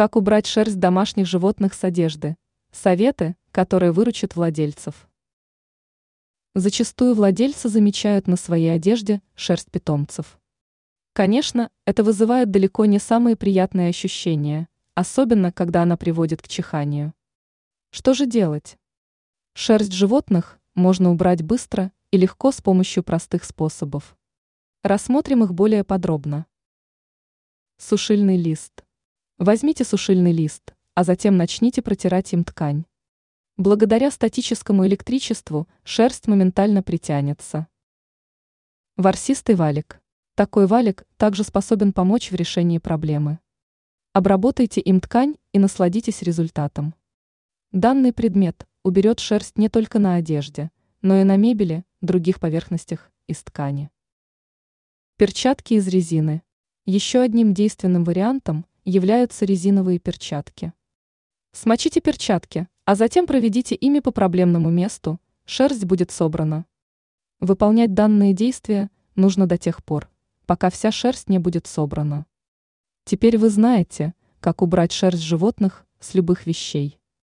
Как убрать шерсть домашних животных с одежды? Советы, которые выручат владельцев. Зачастую владельцы замечают на своей одежде шерсть питомцев. Конечно, это вызывает далеко не самые приятные ощущения, особенно когда она приводит к чиханию. Что же делать? Шерсть животных можно убрать быстро и легко с помощью простых способов. Рассмотрим их более подробно. Сушильный лист. Возьмите сушильный лист, а затем начните протирать им ткань. Благодаря статическому электричеству шерсть моментально притянется. Ворсистый валик. Такой валик также способен помочь в решении проблемы. Обработайте им ткань и насладитесь результатом. Данный предмет уберет шерсть не только на одежде, но и на мебели, других поверхностях из ткани. Перчатки из резины. Еще одним действенным вариантом являются резиновые перчатки. Смочите перчатки, а затем проведите ими по проблемному месту, шерсть будет собрана. Выполнять данные действия нужно до тех пор, пока вся шерсть не будет собрана. Теперь вы знаете, как убрать шерсть животных с любых вещей.